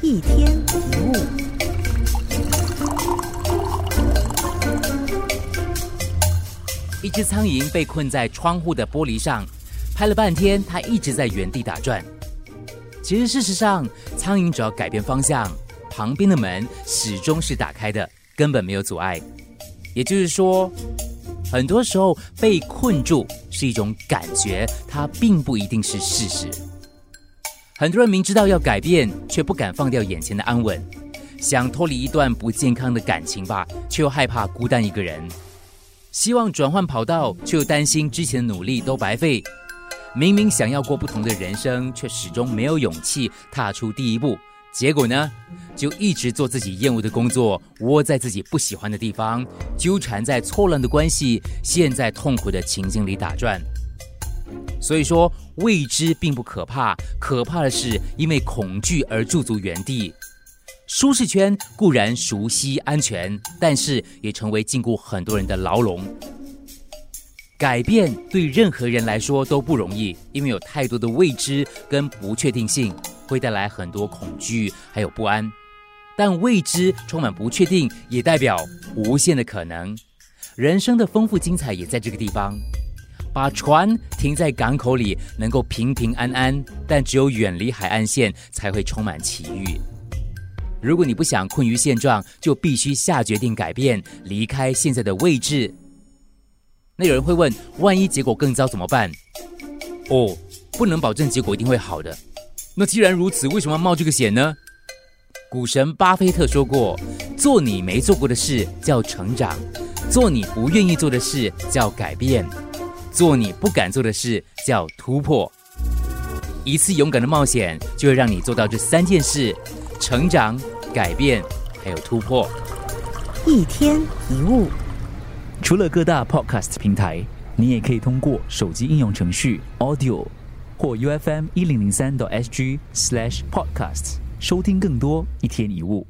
一天一物。一只苍蝇被困在窗户的玻璃上，拍了半天，它一直在原地打转。其实，事实上，苍蝇只要改变方向，旁边的门始终是打开的，根本没有阻碍。也就是说，很多时候被困住是一种感觉，它并不一定是事实。很多人明知道要改变，却不敢放掉眼前的安稳，想脱离一段不健康的感情吧，却又害怕孤单一个人。希望转换跑道，却又担心之前的努力都白费。明明想要过不同的人生，却始终没有勇气踏出第一步。结果呢，就一直做自己厌恶的工作，窝在自己不喜欢的地方，纠缠在错乱的关系，陷在痛苦的情境里打转。所以说，未知并不可怕，可怕的是因为恐惧而驻足原地。舒适圈固然熟悉安全，但是也成为禁锢很多人的牢笼。改变对任何人来说都不容易，因为有太多的未知跟不确定性，会带来很多恐惧还有不安。但未知充满不确定，也代表无限的可能。人生的丰富精彩也在这个地方。把船停在港口里，能够平平安安，但只有远离海岸线，才会充满奇遇。如果你不想困于现状，就必须下决定改变，离开现在的位置。那有人会问：万一结果更糟怎么办？哦，不能保证结果一定会好的。那既然如此，为什么要冒这个险呢？股神巴菲特说过：做你没做过的事叫成长，做你不愿意做的事叫改变，做你不敢做的事叫突破。一次勇敢的冒险，就会让你做到这三件事。成长、改变，还有突破。一天一物，除了各大 Podcast 平台，你也可以通过手机应用程序 Audio 或 UFM 一零零三 SG Slash Podcasts 收听更多一天一物。